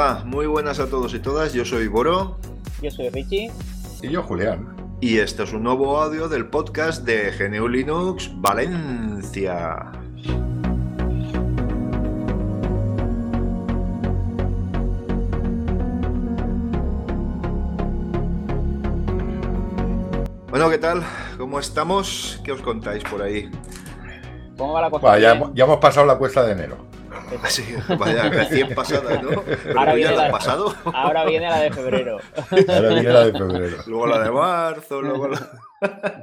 Hola, muy buenas a todos y todas. Yo soy Boro. Yo soy Richie. Y yo, Julián. Y este es un nuevo audio del podcast de GNU Linux Valencia. Bueno, ¿qué tal? ¿Cómo estamos? ¿Qué os contáis por ahí? ¿Cómo va la cosa? ya, hemos pasado la cuesta de enero. Sí, vaya, recién pasada, ¿no? ahora, viene la, de pasado. ahora viene la de febrero. Ahora viene la de febrero. Luego la de marzo, luego la...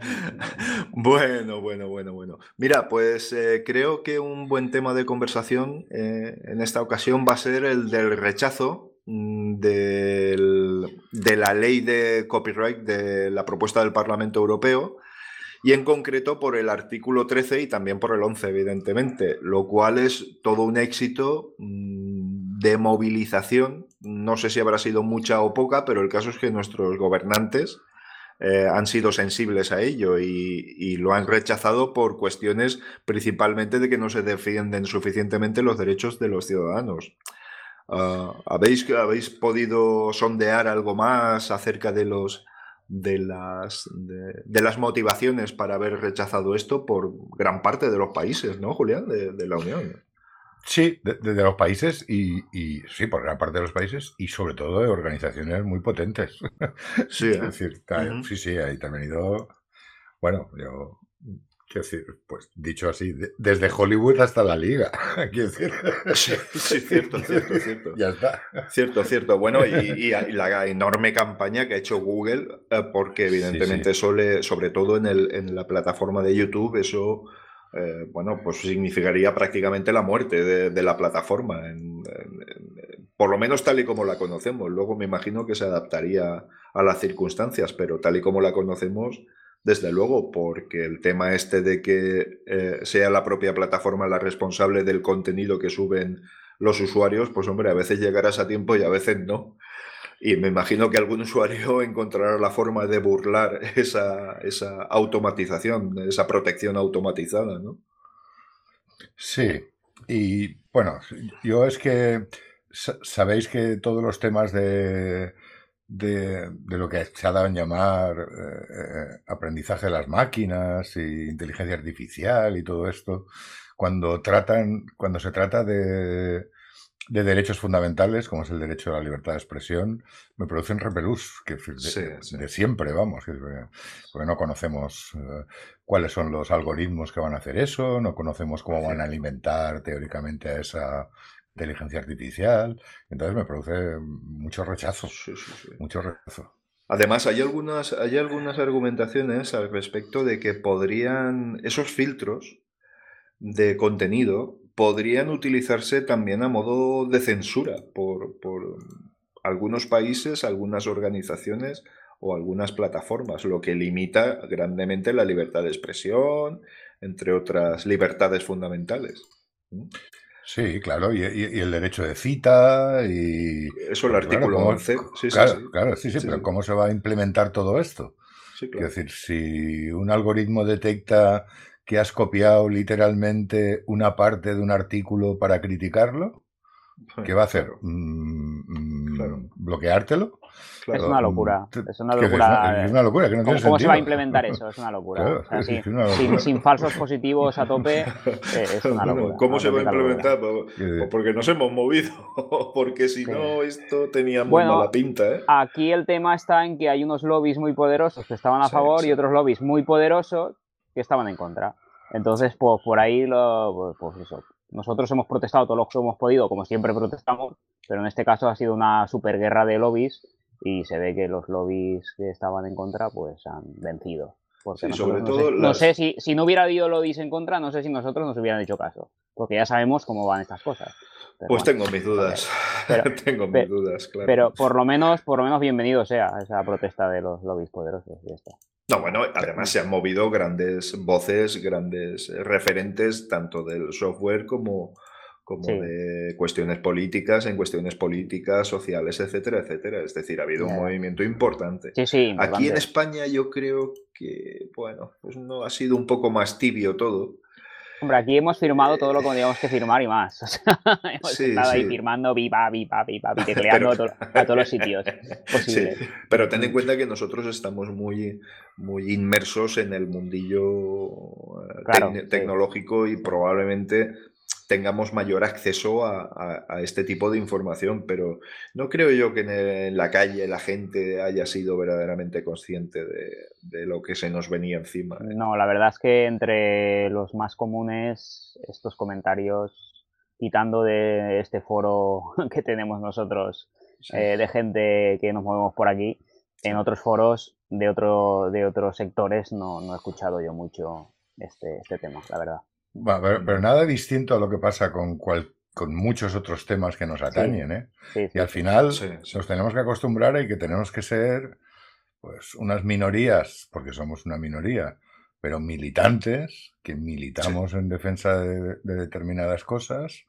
Bueno, bueno, bueno, bueno. Mira, pues eh, creo que un buen tema de conversación eh, en esta ocasión va a ser el del rechazo mm, del, de la ley de copyright de la propuesta del Parlamento Europeo y en concreto por el artículo 13 y también por el 11, evidentemente, lo cual es todo un éxito mm, de movilización. No sé si habrá sido mucha o poca, pero el caso es que nuestros gobernantes eh, han sido sensibles a ello y, lo han rechazado por cuestiones principalmente de que no se defienden suficientemente los derechos de los ciudadanos. Ah, ¿habéis, ¿Habéis podido sondear algo más acerca de los de las, de, las motivaciones para haber rechazado esto por gran parte de los países, ¿no, Julián? De, la Unión. Sí, de, los países y, sí, por gran parte de los países y sobre todo de organizaciones muy potentes. Sí, es decir, sí, sí, ahí también ha ido. Bueno, yo decir, pues dicho así, desde Hollywood hasta la liga. Quiero decir. Sí, cierto, cierto, cierto. ya está. Cierto, cierto. Bueno, y, la enorme campaña que ha hecho Google, eh, porque evidentemente sobre todo en, el, en la plataforma de YouTube, eso. Eh, bueno, pues significaría prácticamente la muerte de, la plataforma, por lo menos tal y como la conocemos. Luego me imagino que se adaptaría a las circunstancias, pero tal y como la conocemos, desde luego, porque el tema este de que eh, sea la propia plataforma la responsable del contenido que suben los usuarios, pues hombre, a veces llegarás a tiempo y a veces no. Y me imagino que algún usuario encontrará la forma de burlar esa, esa automatización, esa protección automatizada, ¿no? Sí, y bueno, yo es que sabéis que todos los temas de de, lo que se ha dado en llamar eh, eh, aprendizaje de las máquinas y inteligencia artificial y todo esto, cuando tratan, cuando se trata de, de derechos fundamentales, como es el derecho a la libertad de expresión, me producen repelús, que de, siempre, vamos, porque no conocemos eh, cuáles son los algoritmos que van a hacer eso, no conocemos cómo van a alimentar teóricamente a esa inteligencia artificial. Entonces me produce mucho rechazo. Mucho rechazo. Además, hay algunas, hay algunas argumentaciones al respecto de que podrían, esos filtros de contenido podrían utilizarse también a modo de censura por, por algunos países, algunas organizaciones o algunas plataformas, lo que limita grandemente la libertad de expresión, entre otras libertades fundamentales. Sí, claro, y, el derecho de cita y... Eso, el artículo 11. Sí, claro, sí, claro, sí, sí, pero ¿cómo se va a implementar todo esto? Es decir, si un algoritmo detecta que has copiado literalmente una parte de un artículo para criticarlo, ¿qué va a hacer? Mm, mm, Es una locura. Es una locura. Es, una locura. Que no ¿Cómo, ¿Cómo se va a implementar eso? Es una locura. sin, falsos positivos a tope, eh, es una locura. ¿Cómo se va a implementar? Pues, porque nos hemos movido. porque si no, esto tenía muy mala pinta. ¿eh? Aquí el tema está en que hay unos lobbies muy poderosos que estaban a favor y otros lobbies muy poderosos que estaban en contra. Entonces, pues por ahí, lo, pues, pues eso. Nosotros hemos protestado todo lo que hemos podido, como siempre protestamos, pero en este caso ha sido una superguerra de lobbies y se ve que los lobbies que estaban en contra pues han vencido. Porque sobre no todo sé, no sé si, si, no hubiera habido lobbies en contra, no sé si nosotros nos hubieran hecho caso, porque ya sabemos cómo van estas cosas. pues tengo mis dudas. tengo mis dudas, claro. Pero por lo menos, por lo menos bienvenido sea esa protesta de los lobbies poderosos y. No, bueno, además se han movido grandes voces, grandes referentes, tanto del software como, como de cuestiones políticas, en cuestiones políticas, sociales, etcétera, etcétera. Es decir, ha habido un movimiento importante. Sí, sí, Aquí en España yo creo que, bueno, pues no ha sido un poco más tibio todo. Hombre, aquí hemos firmado todo lo que teníamos que firmar y más. hemos estado ahí firmando viva, viva, viva, tecleando a, todos los sitios posibles. pero ten en cuenta que nosotros estamos muy, muy inmersos en el mundillo eh, tecnológico y probablemente tengamos mayor acceso a, este tipo de información, pero no creo yo que en, la calle la gente haya sido verdaderamente consciente de, lo que se nos venía encima. No, la verdad es que entre los más comunes, estos comentarios, quitando de este foro que tenemos nosotros, eh, de gente que nos movemos por aquí, en otros foros de, otro, de otros sectores no, no he escuchado yo mucho este, este tema, la verdad pero, nada distinto a lo que pasa con, con muchos otros temas que nos atañen, ¿eh? y al final nos tenemos que acostumbrar a que tenemos que ser pues unas minorías, porque somos una minoría, pero militantes, que militamos en defensa de, determinadas cosas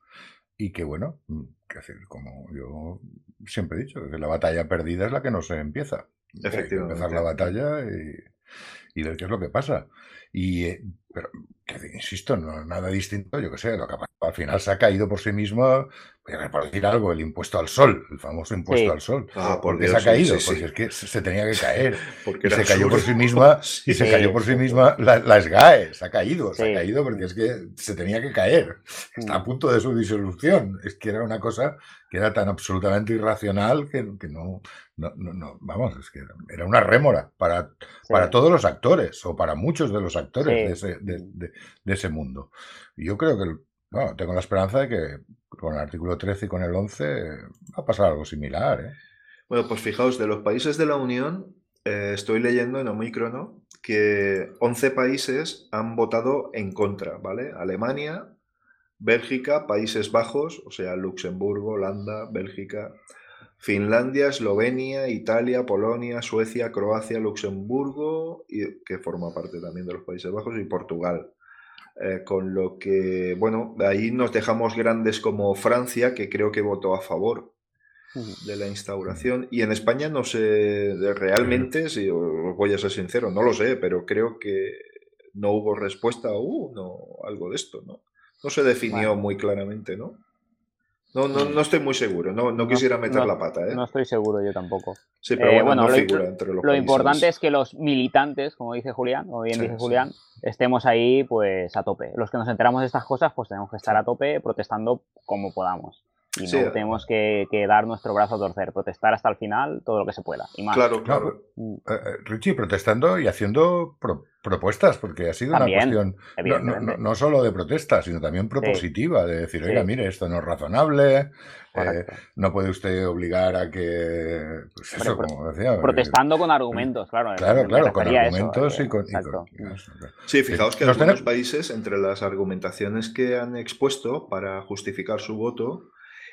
y que, bueno, mm, que decir, como yo siempre he dicho, que la batalla perdida es la que no se empieza. Efectivamente. empezar la batalla y, y ver qué es lo que pasa. Y, eh, pero, insisto, no es nada distinto, yo que sé, lo que al final se ha caído por sí mismo, por decir algo, el impuesto al sol, el famoso impuesto al sol. Ah, por se ha caído? Porque es que se tenía que caer. Porque se cayó por sí misma, y se cayó por sí misma la, SGAE, se ha caído, se ha caído porque es que se tenía que caer. Está a mm. punto de su disolución. Es que era una cosa que era tan absolutamente irracional que, no, no, vamos, es que era una rémora para, para todos los actores o para muchos de los actores de, ese, de, ese mundo. Y yo creo que, bueno, tengo la esperanza de que con el artículo 13 y con el 11 va a pasar algo similar. ¿eh? Bueno, pues fijaos, de los países de la Unión, eh, estoy leyendo en Omicron que 11 países han votado en contra, ¿vale? Alemania, Bélgica, Países Bajos, o sea, Luxemburgo, Holanda, Bélgica, Finlandia, Eslovenia, Italia, Polonia, Suecia, Croacia, Luxemburgo, y, que forma parte también de los Países Bajos, y Portugal. Eh, con lo que, bueno, de ahí nos dejamos grandes como Francia, que creo que votó a favor de la instauración. Y en España no sé realmente, si os voy a ser sincero, no lo sé, pero creo que no hubo respuesta o uh, no, algo de esto, ¿no? No se definió muy claramente, ¿no? No, no, no estoy muy seguro, no, no quisiera meter la pata. ¿eh? No estoy seguro yo tampoco. Sí, pero eh, bueno, no figura entre los Lo importante es que los militantes, como dice Julián, o bien dice Julián, estemos ahí pues a tope. Los que nos enteramos de estas cosas, pues tenemos que estar a tope protestando como podamos. Y no tenemos que, dar nuestro brazo a torcer, protestar hasta el final todo lo que se pueda. Y más. Claro, claro. Mm. Eh, eh, Richie, protestando y haciendo propuestas, porque ha sido una cuestión no, solo de protesta, sino también propositiva, de decir, oiga, mire, esto no es razonable, eh, no puede usted obligar a que. Pues eso, como decía. Protestando con argumentos, claro. Claro, claro, con argumentos y con. sí, fijaos que algunos países, entre las argumentaciones que han expuesto para justificar su voto,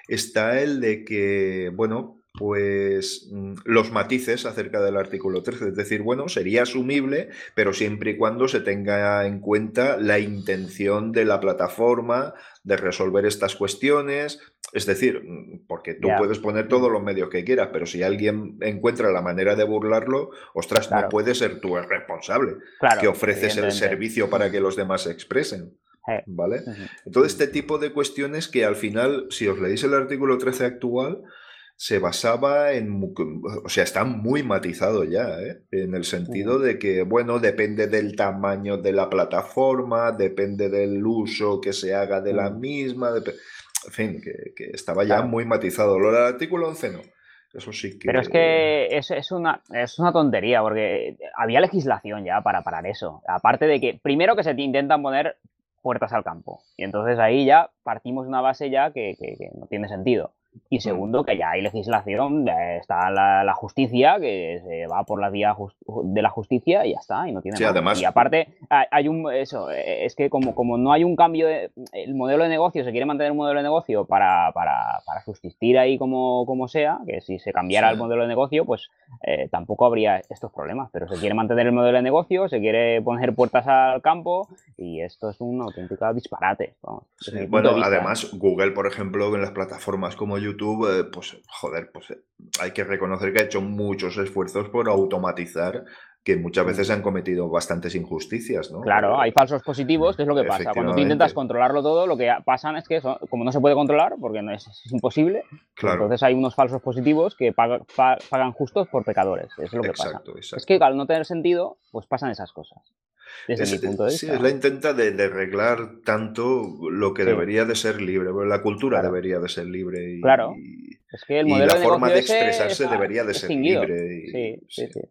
está el de que, bueno, pues mm, los matices acerca del artículo 13. Es decir, bueno, sería asumible, pero siempre y cuando se tenga en cuenta la intención de la plataforma de resolver estas cuestiones. Es decir, mm, porque tú puedes poner todos los medios que quieras, pero si alguien encuentra la manera de burlarlo, ostras, no puede ser tú el responsable que ofreces el servicio para que los demás se expresen. Eh, ¿Vale? Entonces, este tipo de cuestiones que al final, si os leéis el artículo 13 actual, se basaba en, o sea, está muy matizado ya, ¿eh? en el sentido de que, bueno, depende del tamaño de la plataforma, depende del uso que se haga de la misma, en fin, que, estaba ya muy matizado. Lo del artículo 11 no. Eso sí que... Pero es que es, es, una, es una tontería, porque había legislación ya para parar eso. Aparte de que, primero que se te intentan poner puertas al campo. Y entonces ahí ya partimos de una base ya que, no tiene sentido. Y segundo, que ya hay legislación, está la, justicia, que se va por la vía de la justicia y ya está, y no tiene Además, y aparte, hay un eso, eh, es que como, como no hay un cambio, de, el modelo de negocio, se quiere mantener un modelo de negocio para, para, para subsistir ahí como, como sea, que si se cambiara el modelo de negocio, pues eh, tampoco habría estos problemas, pero se quiere mantener el modelo de negocio, se quiere poner puertas al campo y esto es un auténtico disparate. Bueno, además, Google, por ejemplo, en las plataformas como YouTube, eh, pues joder, pues eh, hay que reconocer que ha hecho muchos esfuerzos por automatizar que muchas veces se han cometido bastantes injusticias, ¿no? Claro, hay falsos positivos, que es lo que pasa. Cuando tú intentas controlarlo todo, lo que pasa es que como no se puede controlar, porque no es, imposible, entonces hay unos falsos positivos que pagan justos por pecadores. Es lo que pasa. Es que al no tener sentido, pues pasan esas cosas. Desde mi punto de vista. Sí, es la intenta de, arreglar tanto lo que debería de ser libre. La cultura debería de ser libre. Y, claro. Es que el modelo y la forma de expresarse debería de ser libre. sí, sí. sí.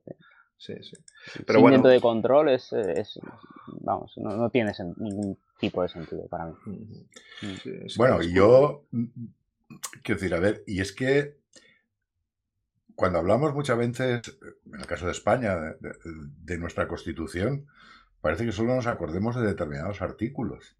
Sí, sí. Pero bueno. de control es, vamos, no, tiene ningún tipo de sentido para mí. Mm. bueno, y yo quiero decir, a ver, y es que cuando hablamos muchas veces, en el caso de España, de, nuestra constitución, parece que solo nos acordemos de determinados artículos.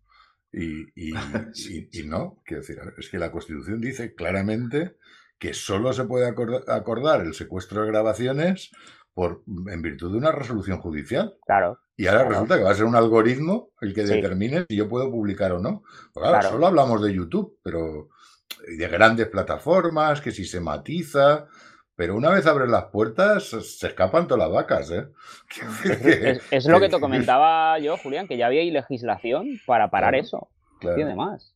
Y, y, y, no, quiero decir, es que la constitución dice claramente que solo se puede acordar el secuestro de grabaciones por, en virtud de una resolución judicial. Claro. Y ahora resulta que va a ser un algoritmo el que determine si yo puedo publicar o no. Pues claro, solo hablamos de YouTube, pero de grandes plataformas, que si se matiza. Pero una vez abres las puertas, se escapan todas las vacas, ¿eh? Es, lo que te comentaba yo, Julián, que ya había legislación para parar eso. tiene más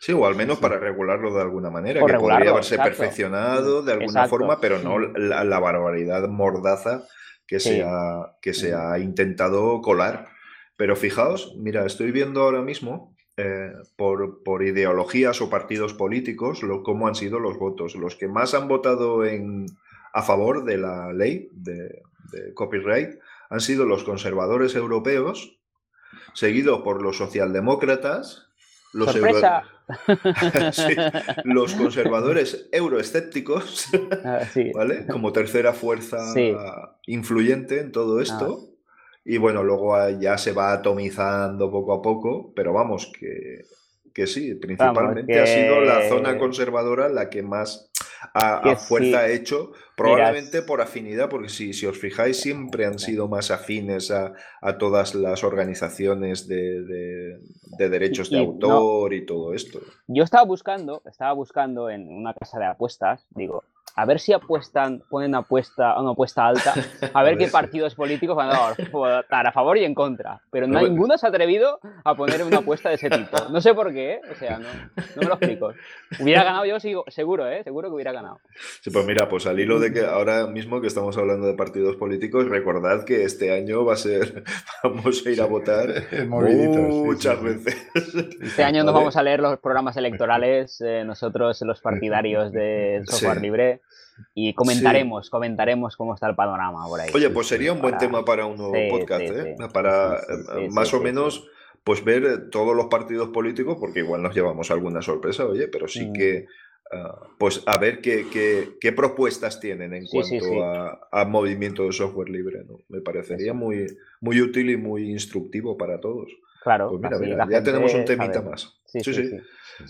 sí, o al menos para regularlo de alguna manera, que podría haberse perfeccionado de alguna forma, pero no la, barbaridad mordaza que, se ha, que se ha intentado colar. Pero fijaos, mira, estoy viendo ahora mismo eh, por, por, ideologías o partidos políticos lo, cómo han sido los votos. Los que más han votado en, a favor de la ley de, de copyright han sido los conservadores europeos, seguidos por los socialdemócratas, los, los conservadores euroescépticos, ah, ¿vale? Como tercera fuerza influyente en todo esto. Ah. Y bueno, luego ya se va atomizando poco a poco, pero vamos, que, que sí, principalmente ha sido la zona conservadora la que más a, fuerza ha hecho, probablemente por afinidad, porque si, si, os fijáis, siempre han sido más afines a, todas las organizaciones de, derechos de autor y todo esto. Yo estaba buscando, estaba buscando en una casa de apuestas, digo, a ver si apuestan, ponen apuesta, una apuesta alta, a ver qué partidos políticos van a dar a favor y en contra. Pero no, ninguno se ha atrevido a poner una apuesta de ese tipo. No sé por qué, ¿eh? o sea, no, me lo explico. Hubiera ganado yo seguro, ¿eh? seguro que hubiera ganado. Sí, pues mira, pues al hilo de que ahora mismo que estamos hablando de partidos políticos, recordad que este año va a ser, vamos a ir a votar muchas veces. Este año nos vamos a leer los programas electorales, eh, nosotros los partidarios de software libre y comentaremos, comentaremos cómo está el panorama por ahí. Oye, pues sería un buen tema para un nuevo podcast, ¿eh? Para eh, más o menos pues ver todos los partidos políticos, porque igual nos llevamos alguna sorpresa, oye, pero sí mm. que ah, pues a ver qué, qué, propuestas tienen en cuanto a, movimiento de software libre, ¿no? Me parecería muy, muy útil y muy instructivo para todos. Claro, pues mira, ya tenemos un temita más. Sí sí,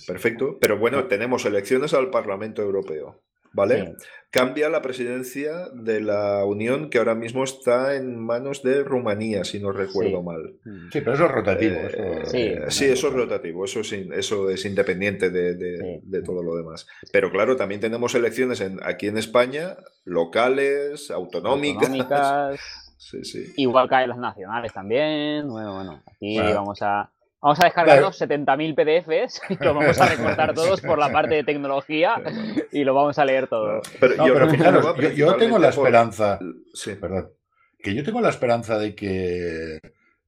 Perfecto. Pero bueno, tenemos elecciones al Parlamento Europeo. ¿Vale? Cambia la presidencia de la Unión que ahora mismo está en manos de Rumanía, si no recuerdo mal. Mm. Sí, pero eso es rotativo. Eh, sí, eso es rotativo, eso es, eso es independiente de, todo lo demás. Pero claro, también tenemos elecciones en, aquí en España, locales, autonómicas. Igual que hay las nacionales también. Bueno, bueno, aquí vamos a Vamos a descargarnos 70.000 PDFs y los vamos a recortar todos por la parte de tecnología y lo vamos a leer todo. Pero, yo, tengo la esperanza, perdón, que yo tengo la esperanza de que,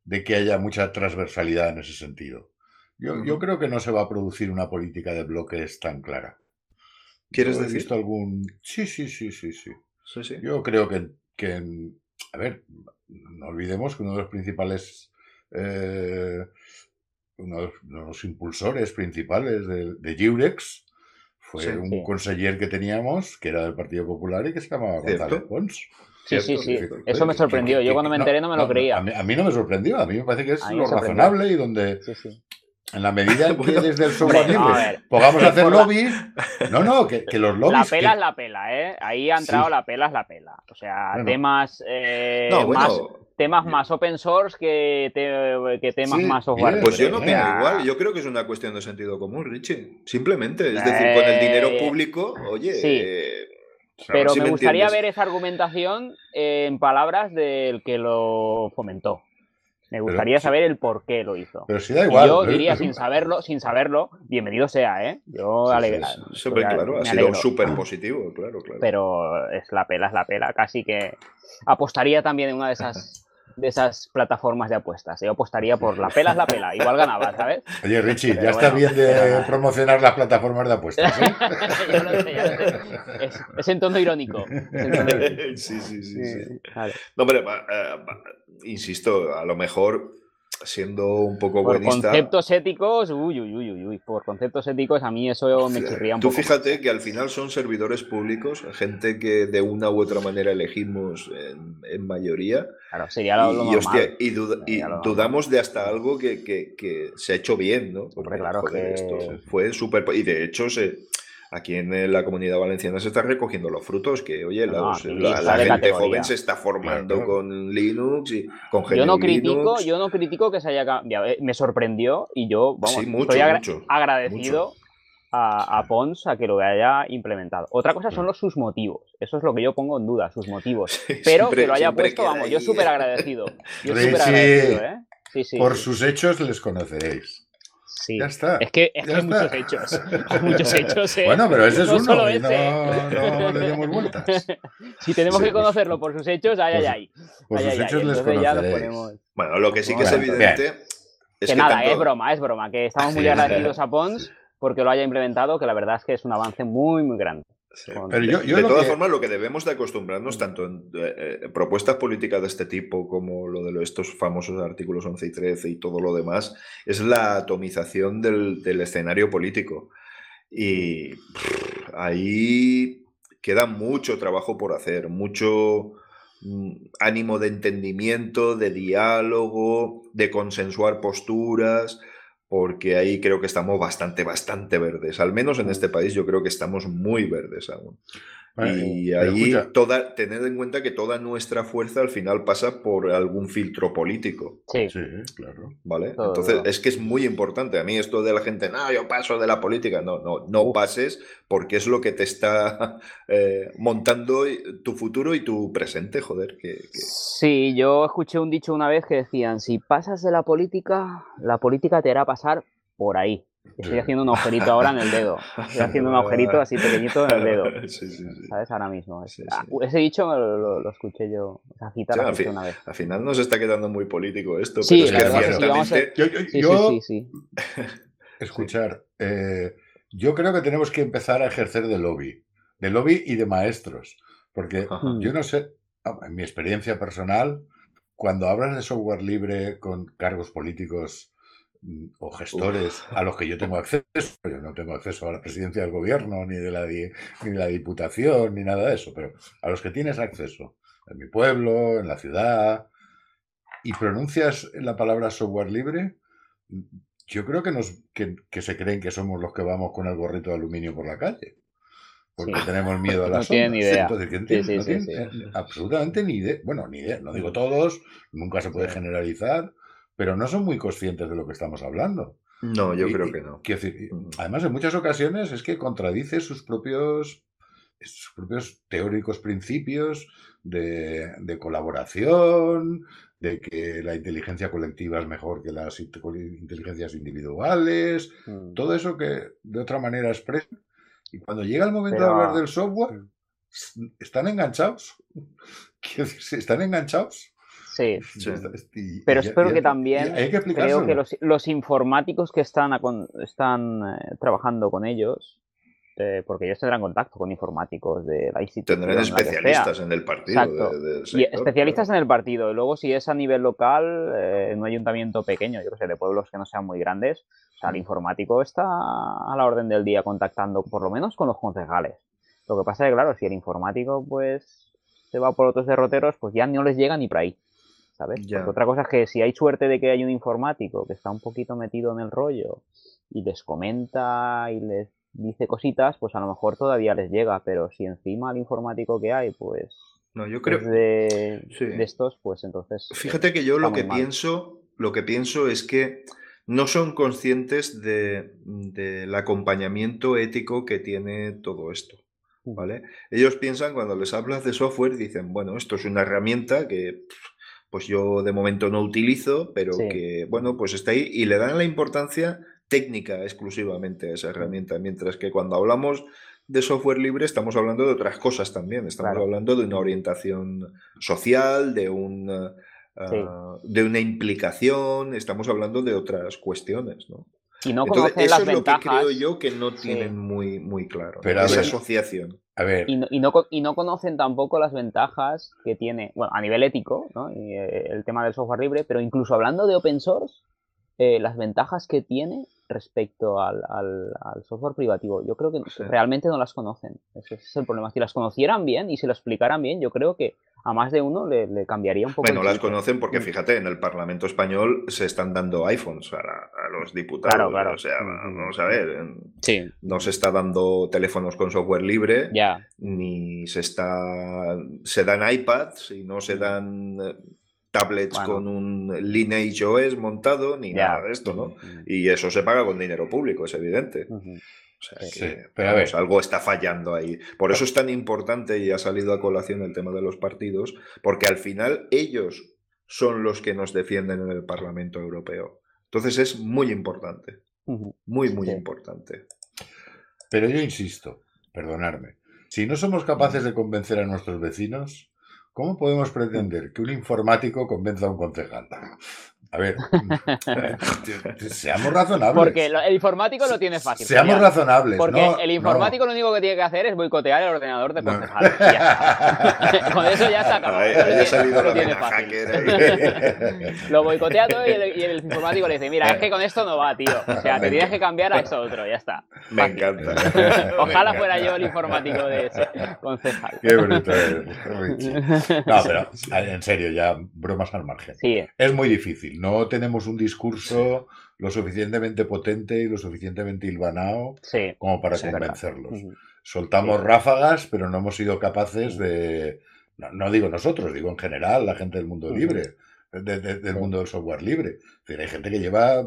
de que haya mucha transversalidad en ese sentido. Yo, creo que no se va a producir una política de bloques tan clara. ¿Quieres decir? visto algún... Sí, sí, sí, sí, sí. Yo creo que, que, a ver, no olvidemos que uno de los principales eh, uno de los impulsores principales de, de fue un conseller que teníamos, que era del Partido Popular y que se llamaba González Pons. Sí, sí, sí. Eso me sorprendió. Yo cuando me enteré no me lo creía. A mí, no me sorprendió. A mí me parece que es lo razonable y donde en la medida en que desde el software libre podamos hacer lobby. No, no, que, los lobbies. La pela es la pela, ¿eh? Ahí ha entrado la pela es la pela. O sea, temas. Eh, más, temas más open source que, que temas más software. Pues yo no opino igual. Yo creo que es una cuestión de sentido común, Richie. Simplemente. Es decir, con el dinero eh, público, oye. Pero me, gustaría ver esa argumentación en palabras del que lo fomentó. Me gustaría saber el por qué lo hizo. Pero si da igual. yo diría, sin saberlo, sin saberlo, bienvenido sea, ¿eh? Yo claro, ha sido súper positivo, claro, claro. Pero es la pela, es la pela. Casi que apostaría también en una de esas de esas plataformas de apuestas. Yo apostaría por la pela es la pela, igual ganaba, ¿sabes? Oye, Richie, ya está bien de promocionar las plataformas de apuestas. ¿eh? Es, en tono irónico. Sí, sí, sí. No, hombre, eh, insisto, a lo mejor siendo un poco por buenista. conceptos éticos, uy, uy, uy, uy, por conceptos éticos a mí eso me chirría un Tú fíjate que al final son servidores públicos, gente que de una u otra manera elegimos en, mayoría. Claro, sería lo, y, normal. y, dudamos de hasta algo que, se ha hecho bien, ¿no? Porque, claro, que... esto fue súper... Y de hecho se aquí en la comunidad valenciana se están recogiendo los frutos, que oye, la, gente joven se está formando con Linux y con yo no critico, Yo no critico que se haya cambiado, eh, me sorprendió y yo, vamos, estoy agradecido A, Pons a que lo haya implementado. Otra cosa son mm. los sus motivos, eso es lo que yo pongo en duda, sus motivos. Pero que lo haya puesto, vamos, yo súper agradecido. Yo súper agradecido, ¿eh? Por sus hechos les conoceréis. Sí. Ya está. Es que, hay muchos hechos. Hay muchos hechos. ¿eh? Bueno, pero ese es uno. Solo ese. No, le demos vueltas. si tenemos que conocerlo por sus hechos, ay, ay, ay. Por sus hechos les conoceréis. Bueno, lo que sí que es evidente. Es que, nada, es broma, es broma. Que estamos muy agradecidos a Pons porque lo haya implementado, que la verdad es que es un avance muy, muy grande de todas formas, lo que debemos de acostumbrarnos, tanto en eh, eh, propuestas políticas de este tipo como lo de estos famosos artículos 11 y 13 y todo lo demás, es la atomización del, escenario político. Y ahí queda mucho trabajo por hacer, mucho mm, ánimo de entendimiento, de diálogo, de consensuar posturas porque ahí creo que estamos bastante, bastante verdes. Al menos en este país yo creo que estamos muy verdes aún. Y ahí toda, tener en cuenta que toda nuestra fuerza al final pasa por algún filtro político. Sí, claro. ¿Vale? Entonces es que es muy importante. A mí esto de la gente, no, yo paso de la política. No, no, no pases porque es lo que te está eh, montando tu futuro y tu presente, joder. Que, Sí, yo escuché un dicho una vez que decían, si pasas de la política, la política te hará pasar por ahí. Estoy haciendo un agujerito ahora en el dedo. Estoy haciendo un agujerito así pequeñito en el dedo. ¿Sabes? Ahora mismo. Ah, ese dicho lo, escuché yo. Esa cita la escuché una vez. Al final nos está quedando muy político esto. Sí, pero es que sí, sí, sí, Escuchar. Eh, yo creo que tenemos que empezar a ejercer de lobby. De lobby y de maestros. Porque yo no sé, en mi experiencia personal, cuando hablas de software libre con cargos políticos o gestores a los que yo tengo acceso. Yo no tengo acceso a la presidencia del gobierno, ni de la, ni de la diputación, ni nada de eso, pero a los que tienes acceso en mi pueblo, en la ciudad, y pronuncias la palabra software libre, mm, yo creo que, nos, que, se creen que somos los que vamos con el gorrito de aluminio por la calle. Porque tenemos miedo a las no tienen idea. absolutamente ni idea. Bueno, ni idea. No digo todos, nunca se puede generalizar, pero no son muy conscientes de lo que estamos hablando. No, yo creo que no. Mm. además, en muchas ocasiones es que contradice sus propios, sus propios teóricos principios de, colaboración, de que la inteligencia colectiva es mejor que las inteligencias individuales, mm. todo eso que de otra manera expresa. Y cuando llega el momento de hablar del software, están enganchados. Están enganchados. Sí, pero espero que también creo que los, informáticos que están, están eh, trabajando con ellos, eh, porque ellos tendrán contacto con informáticos de la institución. Tendrán especialistas en el partido. y especialistas en el partido. Y luego, si es a nivel local, eh, en un ayuntamiento pequeño, yo que sé, de pueblos que no sean muy grandes, o sea, el mm. informático está a la orden del día contactando, por lo menos con los concejales. Lo que pasa es que, claro, si el informático, pues, se va por otros derroteros, pues ya no les llega ni por ahí otra cosa es que si hay suerte de que hay un informático que está un poquito metido en el rollo y les comenta y les dice cositas, pues a lo mejor todavía les llega, pero si encima el informático que hay, pues no, yo creo de, estos, pues entonces. Fíjate que yo lo que pienso, lo que pienso es que no son conscientes del acompañamiento ético que tiene todo esto. ¿vale? Ellos piensan cuando les hablas de software, dicen, bueno, esto es una herramienta que pues yo de momento no utilizo, pero que, bueno, pues está ahí y le dan la importancia técnica exclusivamente a esa herramienta, mientras que cuando hablamos de software libre estamos hablando de otras cosas también, estamos hablando de una orientación social, de un... Ah, de una implicación, estamos hablando de otras cuestiones, ¿no? Y no Entonces, eso es lo que creo yo que no tienen muy, muy claro, esa asociación. A ver. Y, no, y, no, conocen tampoco las ventajas que tiene, bueno, a nivel ético, ¿no? Y, eh, el tema del software libre, pero incluso hablando de open source, eh, las ventajas que tiene respecto al, software privativo. Yo creo que realmente no las conocen. Ese es el problema. Si las conocieran bien y se lo explicaran bien, yo creo que a más de uno le, cambiaría un poco. Bueno, las conocen porque fíjate, en el Parlamento español se están dando iPhones a, los diputados. Claro, claro. O sea, vamos a ver. No se está dando teléfonos con software libre, ya. ni se está. Se dan iPads y no se dan eh, tablets con un Lineage OS montado, ni nada de esto, ¿no? Y eso se paga con dinero público, es evidente. O sea que, pero algo está fallando ahí. Por eso es tan importante y ha salido a colación el tema de los partidos, porque al final ellos son los que nos defienden en el Parlamento Europeo. Entonces es muy importante. Muy, muy importante. Pero yo insisto, perdonarme, si no somos capaces de convencer a nuestros vecinos, ¿cómo podemos pretender que un informático convenza a un concejal? A ver, seamos razonables. Porque el informático lo tiene fácil. Seamos razonables. Porque el informático lo único que tiene que hacer es boicotear el ordenador de concejal. Con eso ya está acabado. Ahí, salido lo tiene fácil. lo boicotea todo y el, informático le dice, mira, es que con esto no va, tío. O sea, te tienes que cambiar a esto otro, ya está. Me encanta. Ojalá fuera yo el informático de ese concejal. Qué bruto No, pero en serio, ya bromas al margen. Sí. Es muy difícil no tenemos un discurso lo suficientemente potente y lo suficientemente hilvanado como para convencerlos. Soltamos ráfagas, pero no hemos sido capaces de, no, digo nosotros, digo en general la gente del mundo libre, del mundo del software libre. hay gente que lleva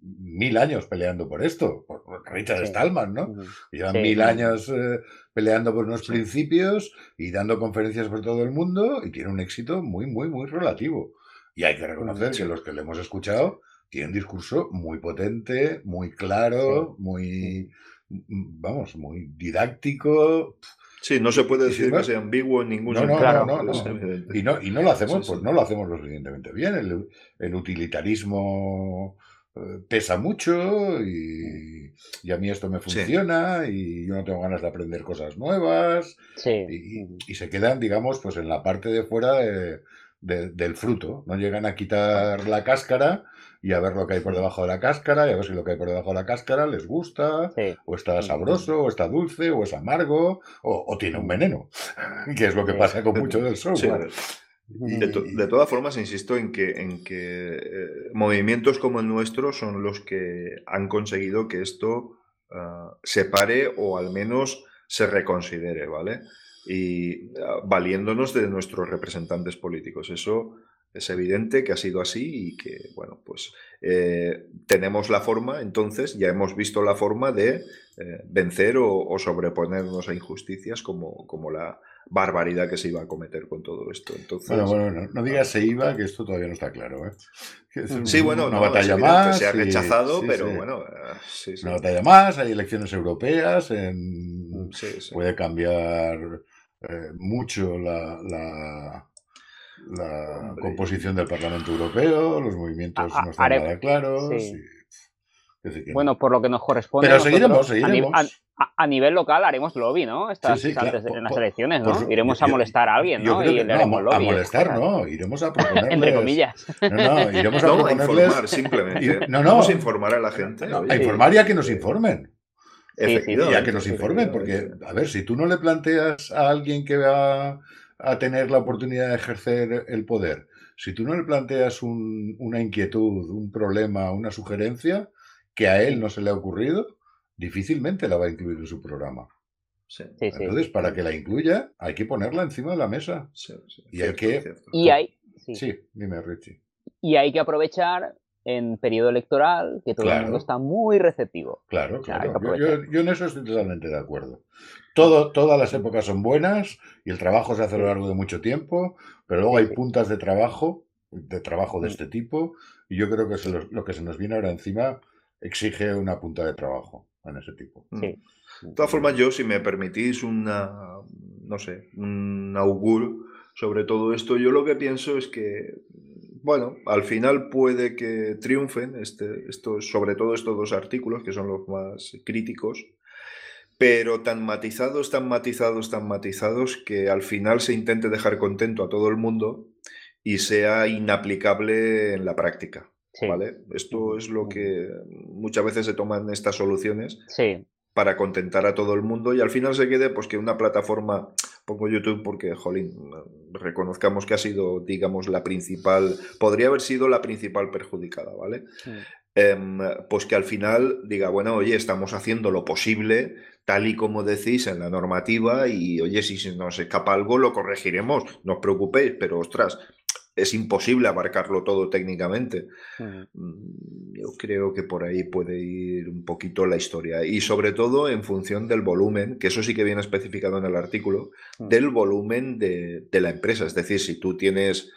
mil años peleando por esto, por, Richard Stallman, ¿no? Llevan mil años eh, peleando por unos principios y dando conferencias por todo el mundo y tiene un éxito muy, muy, muy relativo. Y hay que reconocer que los que le hemos escuchado tienen un discurso muy potente, muy claro, muy, vamos, muy didáctico. Sí, no se puede decir que sea ambiguo en ningún no, no, no, no, Y no, y no lo hacemos, pues no lo hacemos lo suficientemente bien. El, utilitarismo eh, pesa mucho y, a mí esto me funciona y yo no tengo ganas de aprender cosas nuevas. Y, y, se quedan, digamos, pues en la parte de fuera de, del fruto. No llegan a quitar la cáscara y a ver lo que hay por debajo de la cáscara y a ver si lo que hay por debajo de la cáscara les gusta, o está sabroso, o está dulce, o es amargo, o, tiene un veneno, que es lo que pasa con mucho del software. De, todas formas, insisto en que, en que eh, movimientos como el nuestro son los que han conseguido que esto ah, se pare o al menos se reconsidere, ¿vale? Y ah, valiéndonos de nuestros representantes políticos. Eso es evidente que ha sido así y que, bueno, pues eh, tenemos la forma, entonces ya hemos visto la forma de eh, vencer o, sobreponernos a injusticias como, como la barbaridad que se iba a cometer con todo esto. Entonces, bueno, bueno, no, digas se iba, que esto todavía no está claro. ¿eh? sí, bueno, una batalla más. Se ha rechazado, pero bueno. Sí, una batalla más, hay elecciones europeas, en... puede cambiar eh, mucho la, la, composición del Parlamento Europeo, los movimientos no están nada claros. Bueno, por lo que nos corresponde. Pero seguiremos, seguiremos. A, nivel local haremos lobby, ¿no? Estas, antes en las elecciones, ¿no? iremos a molestar a alguien, ¿no? Y le haremos lobby. A molestar, ¿no? Iremos a proponerles... Entre comillas. No, no, iremos a no, proponerles... informar, simplemente. No, no. Vamos a informar a la gente. a informar y a que nos informen. Y a que nos informen, porque, a ver, si tú no le planteas a alguien que va a tener la oportunidad de ejercer el poder, si tú no le planteas una inquietud, un problema, una sugerencia que a él no se le ha ocurrido, difícilmente la va a incluir en su programa. Entonces, para que la incluya, hay que ponerla encima de la mesa. y hay que. Y hay. Sí, dime, Richie. Y hay que aprovechar en periodo electoral, que todo el mundo está muy receptivo. Claro, claro. Yo, en eso estoy totalmente de acuerdo. Todo, todas las épocas son buenas y el trabajo se hace a lo largo de mucho tiempo, pero luego hay puntas de trabajo, de trabajo de este tipo, y yo creo que lo, que se nos viene ahora encima exige una punta de trabajo en ese tipo. De todas formas, yo, si me permitís una, no sé, un augur sobre todo esto, yo lo que pienso es que bueno, al final puede que triunfen, este, sobre todo estos dos artículos, que son los más críticos, pero tan matizados, tan matizados, tan matizados, que al final se intente dejar contento a todo el mundo y sea inaplicable en la práctica. ¿Vale? Esto es lo que muchas veces se toman estas soluciones para contentar a todo el mundo y al final se quede pues que una plataforma Pongo YouTube porque, jolín, reconozcamos que ha sido, digamos, la principal, podría haber sido la principal perjudicada, ¿vale? Em, pues que al final diga, bueno, oye, estamos haciendo lo posible, tal y como decís en la normativa, y oye, si se nos escapa algo, lo corregiremos, no os preocupéis, pero ostras, es imposible abarcarlo todo técnicamente. Mm, yo creo que por ahí puede ir un poquito la historia. Y sobre todo en función del volumen, que eso sí que viene especificado en el artículo, del volumen de, la empresa. Es decir, si tú tienes,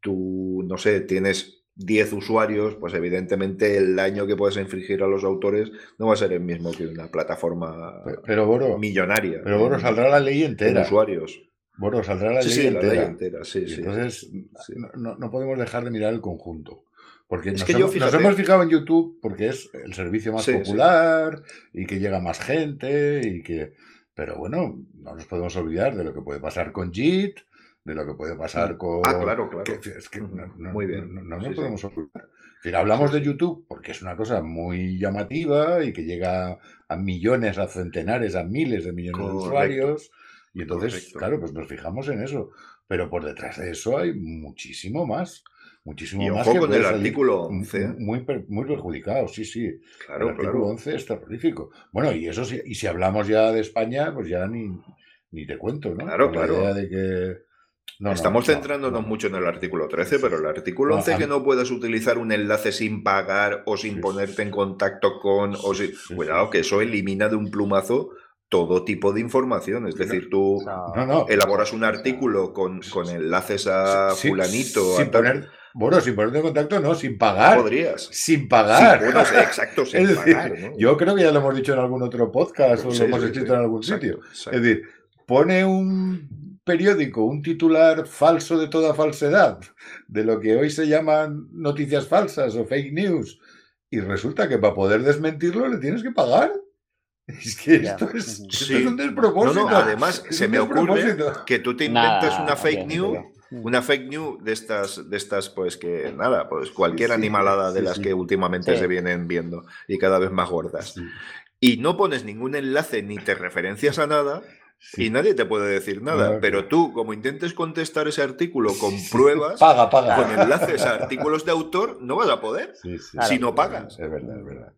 tú, no sé, tienes 10 usuarios, pues evidentemente el daño que puedes infligir a los autores no va a ser el mismo que una plataforma pero, millonaria. Pero bueno, saldrá la ley entera. usuarios. Bueno, saldrá la ley entera. entonces, no, podemos dejar de mirar el conjunto. Porque nos, hemos, fijado en YouTube porque es el servicio más popular y que llega más gente y que... Pero bueno, no nos podemos olvidar de lo que puede pasar con JIT, de lo que puede pasar mm. con... Ah, claro, claro. es que muy bien. No, nos podemos olvidar. hablamos de YouTube porque es una cosa muy llamativa y que llega a millones, a centenares, a miles de millones de usuarios y entonces, claro, pues nos fijamos en eso. Pero por detrás de eso hay muchísimo más. Muchísimo más. que con el artículo 11. Muy, muy perjudicado, sí, sí. Claro, el artículo 11 es terrorífico. Bueno, y eso y si hablamos ya de España, pues ya ni, ni te cuento, ¿no? Claro, claro. de que. Estamos centrándonos mucho en el artículo 13, pero el artículo 11 que no puedas utilizar un enlace sin pagar o sin ponerte en contacto con... O cuidado, que eso elimina de un plumazo todo tipo de información. Es decir, tú elaboras un artículo con, con enlaces a fulanito. Sin, poner, bueno, sin ponerte en contacto, no, sin pagar. Podrías. Sin pagar. exacto, sin pagar. Yo creo que ya lo hemos dicho en algún otro podcast o lo hemos escrito en algún sitio. Es decir, pone un periódico, un titular falso de toda falsedad, de lo que hoy se llaman noticias falsas o fake news, y resulta que para poder desmentirlo le tienes que pagar. Es que esto, es, un despropósito. además, se me ocurre que tú te inventas una fake news. Una fake news de estas, de estas, pues que nada, pues cualquier animalada de las que últimamente se vienen viendo y cada vez más gordas. Y no pones ningún enlace ni te referencias a nada, y nadie te puede decir nada, pero tú, como intentes contestar ese artículo con pruebas, paga, paga. con enlaces a artículos de autor, no vas a poder. Si no pagas. Es verdad, es verdad.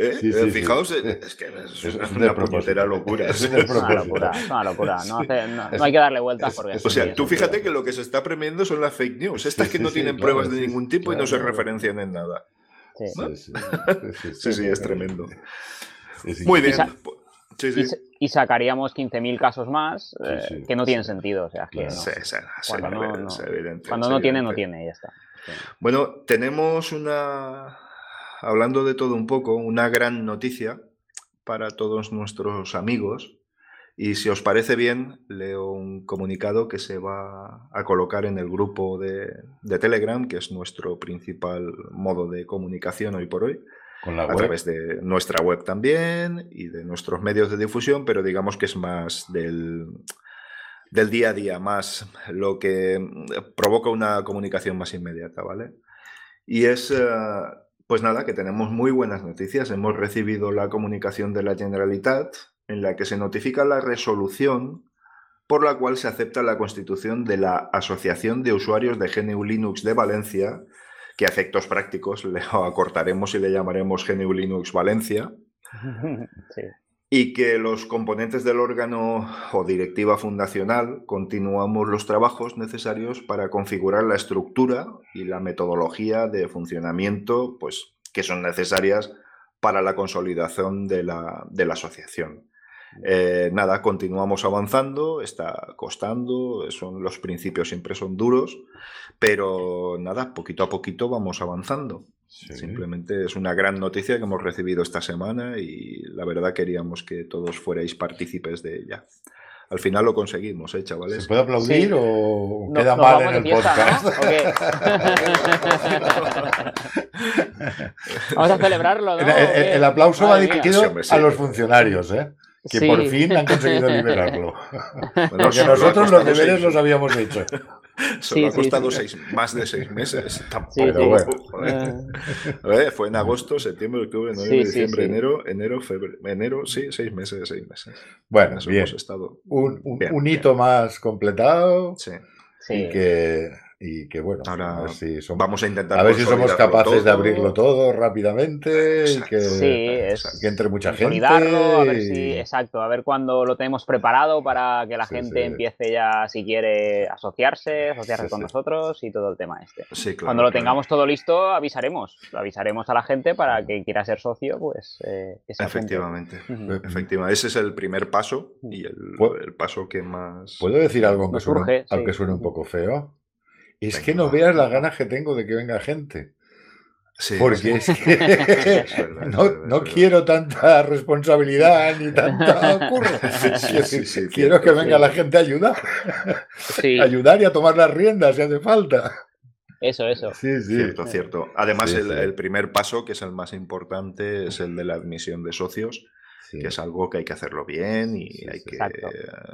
¿Eh? fijaos, es que es, una puñetera locura. Es una locura, es una locura. No, hay que darle vueltas porque... O sea, tú fíjate que lo que se está premiando son las fake news. Estas que no tienen pruebas de ningún tipo y no se referencian en nada. Sí, sí, es tremendo. Muy bien. Y, sacaríamos 15.000 casos más eh, que no tienen sentido. O sea, que cuando, no, cuando no tiene, no tiene, ya está. Bueno, tenemos una hablando de todo un poco, una gran noticia para todos nuestros amigos. Y si os parece bien, leo un comunicado que se va a colocar en el grupo de, Telegram, que es nuestro principal modo de comunicación hoy por hoy. a través de nuestra web también y de nuestros medios de difusión, pero digamos que es más del, del día a día, más lo que provoca una comunicación más inmediata, ¿vale? Y es eh, pues nada, que tenemos muy buenas noticias. Hemos recibido la comunicación de la Generalitat en la que se notifica la resolución por la cual se acepta la constitución de la Asociación de Usuarios de GNU Linux de Valencia, que a efectos prácticos le acortaremos y le llamaremos GNU Linux Valencia. y que los componentes del órgano o directiva fundacional continuamos los trabajos necesarios para configurar la estructura y la metodología de funcionamiento pues, que son necesarias para la consolidación de la, asociación. Eh, nada, continuamos avanzando, está costando, son, los principios siempre son duros, pero nada, poquito a poquito vamos avanzando. Simplemente es una gran noticia que hemos recibido esta semana y la verdad queríamos que todos fuerais partícipes de ella. Al final lo conseguimos, ¿eh, chavales? ¿Se puede aplaudir o queda mal en el podcast? vamos a celebrarlo, ¿no? El, aplauso va dirigido a los funcionarios, ¿eh? que por fin han conseguido liberarlo. Porque nosotros los deberes los habíamos hecho. Solo ha costado más de seis meses. Tampoco. Bueno. fue en agosto, septiembre, octubre, noviembre, diciembre, enero, enero, febrero. Enero, sí, seis meses, seis meses. Bueno, bien. Estado un, un, hito más completado. Sí. Y que y que bueno, Ahora a ver si somos, vamos a intentar a ver si somos capaces de abrirlo todo rápidamente y que, que, entre mucha gente. A ver si, exacto, a ver cuándo lo tenemos preparado para que la gente empiece ya, si quiere, asociarse, asociarse con nosotros y todo el tema este. cuando lo tengamos todo listo, avisaremos, avisaremos a la gente para que quiera ser socio, pues. Eh, Efectivamente, efectivamente. Ese es el primer paso y el, el paso que más. ¿Puedo decir algo aunque, suene, aunque suene un poco feo? Es que no veas las ganas que tengo de que venga gente. Porque es que no, quiero tanta responsabilidad ni tanta curro. quiero que venga la gente a ayudar. Ayudar y a tomar las riendas si hace falta. Eso, eso. Sí, Cierto, cierto. Además, el, primer paso, que es el más importante, es el de la admisión de socios que es algo que hay que hacerlo bien y hay que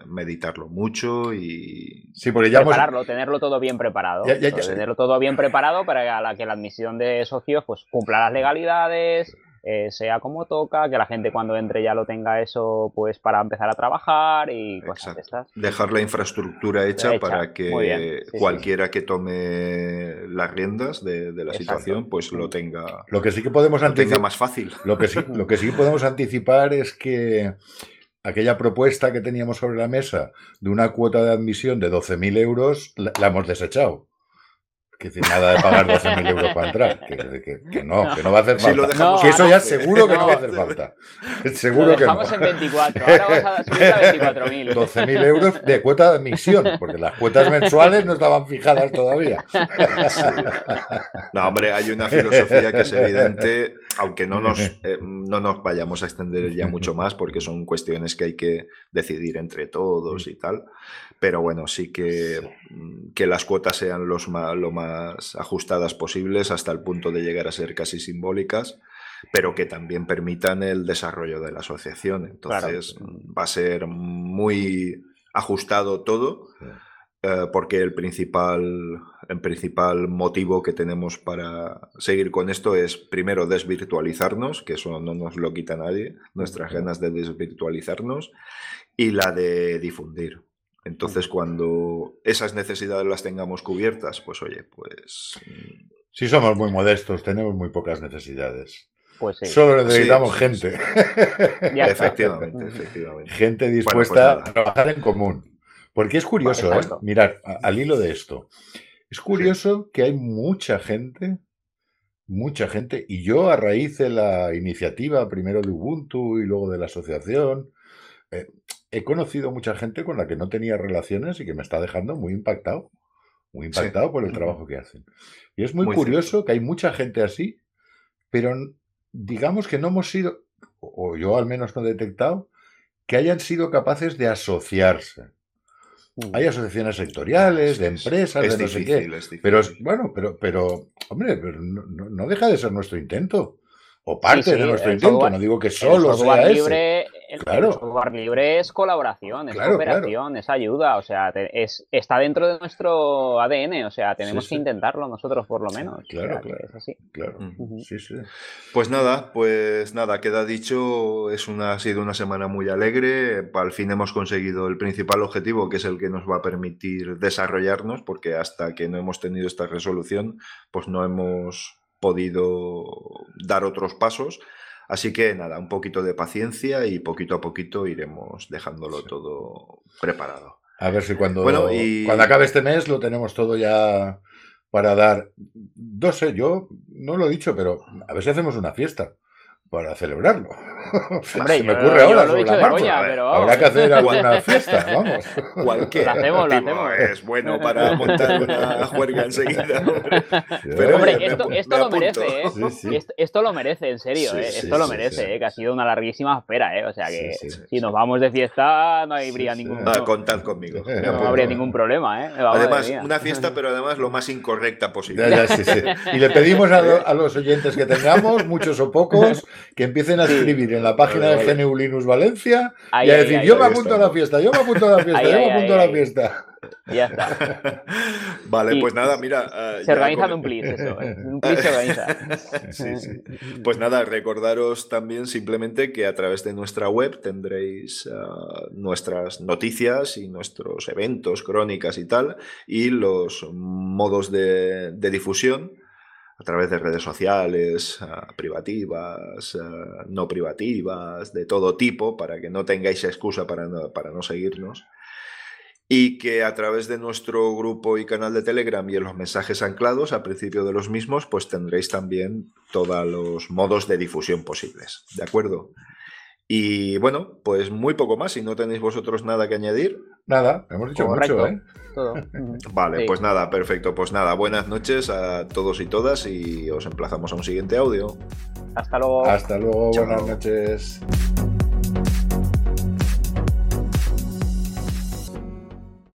meditarlo mucho y... Sí, porque ya Prepararlo, tenerlo todo bien preparado. tenerlo todo bien preparado para que la admisión de socios pues cumpla las legalidades, eh, sea como toca, que la gente cuando entre ya lo tenga eso pues para empezar a trabajar y cosas estas. Dejar la infraestructura hecha, para que cualquiera que tome las riendas de, la situación pues lo tenga, lo que sí que podemos anticipar, más fácil. Lo que, sí, lo que sí podemos anticipar es que aquella propuesta que teníamos sobre la mesa de una cuota de admisión de 12.000 euros la hemos desechado. Que sin nada de pagar 12.000 euros para entrar. Que, no, que no va a hacer falta. que eso ya seguro que no va a hacer falta. Seguro que no. en 24. Ahora vas a subir a 24.000. 12.000 euros de cuota de admisión, porque las cuotas mensuales no estaban fijadas todavía. No, hombre, hay una filosofía que es evidente, aunque no nos, eh, no nos vayamos a extender ya mucho más, porque son cuestiones que hay que decidir entre todos y tal. Pero bueno, sí que, que las cuotas sean los lo más ajustadas posibles hasta el punto de llegar a ser casi simbólicas, pero que también permitan el desarrollo de la asociación. Entonces va a ser muy ajustado todo. Eh, porque el principal, el principal motivo que tenemos para seguir con esto es primero desvirtualizarnos, que eso no nos lo quita nadie, nuestras ganas de desvirtualizarnos, y la de difundir. Entonces, cuando esas necesidades las tengamos cubiertas, pues oye, pues... Sí somos muy modestos, tenemos muy pocas necesidades. Pues sí. Solo necesitamos gente. efectivamente, efectivamente. Gente dispuesta pues a trabajar en común. Porque es curioso, ¿eh? mirar, al hilo de esto, es curioso que hay mucha gente, mucha gente, y yo a raíz de la iniciativa, primero de Ubuntu y luego de la asociación, eh, he conocido mucha gente con la que no tenía relaciones y que me está dejando muy impactado, muy impactado por el trabajo que hacen. Y es muy, curioso que hay mucha gente así, pero digamos que no hemos sido, o yo al menos no he detectado, que hayan sido capaces de asociarse. Hay asociaciones sectoriales, de empresas, de no sé qué. Pero bueno, pero, pero, hombre, pero no, deja de ser nuestro intento. O parte de nuestro intento, no digo que solo sea libre, el, software libre es colaboración, es cooperación, es ayuda, o sea, es, está dentro de nuestro ADN, o sea, tenemos que intentarlo nosotros por lo menos. Claro, claro. claro. sí, sí. Pues nada, pues nada, queda dicho, es una, ha sido una semana muy alegre, al fin hemos conseguido el principal objetivo, que es el que nos va a permitir desarrollarnos, porque hasta que no hemos tenido esta resolución, pues no hemos podido dar otros pasos. Así que nada, un poquito de paciencia y poquito a poquito iremos dejándolo todo preparado. A ver si cuando, cuando acabe este mes lo tenemos todo ya para dar. No sé, yo no lo he dicho, pero a ver si hacemos una fiesta para celebrarlo. Hombre, Se me ocurre ahora sobre la marcha. pero Habrá que hacer alguna fiesta, vamos. Cualquier hacemos, hacemos. es bueno para montar una juerga enseguida. Pero, hombre, esto, esto lo merece, ¿eh? Esto, lo merece, en serio, ¿eh? Esto lo merece, ¿eh? Que ha sido una larguísima espera, ¿eh? O sea que si nos vamos de fiesta no habría ningún... Ah, contad conmigo. No, habría ningún problema, ¿eh? además, una fiesta, pero además lo más incorrecta posible. y le pedimos a, los oyentes que tengamos, muchos o pocos, que empiecen a escribir en la página de GNU Linux Valencia y a decir, yo me apunto a la fiesta, yo me apunto a la fiesta, yo me apunto a la fiesta. Ya está. Vale, pues nada, mira. Uh, se organiza un plis, eso. Un plis se organiza. sí, sí. Pues nada, recordaros también simplemente que a través de nuestra web tendréis uh, nuestras noticias y nuestros eventos, crónicas y tal, y los modos de, de difusión a través de redes sociales, uh, privativas, no privativas, de todo tipo, para que no tengáis excusa para no, para no seguirnos y que a través de nuestro grupo y canal de Telegram y en los mensajes anclados al principio de los mismos, pues tendréis también todos los modos de difusión posibles. ¿De acuerdo? Y bueno, pues muy poco más. Si no tenéis vosotros nada que añadir. Nada, hemos dicho mucho, ¿eh? Vale, pues nada, perfecto. Pues nada, buenas noches a todos y todas y os emplazamos a un siguiente audio. Hasta luego. Hasta luego, buenas noches.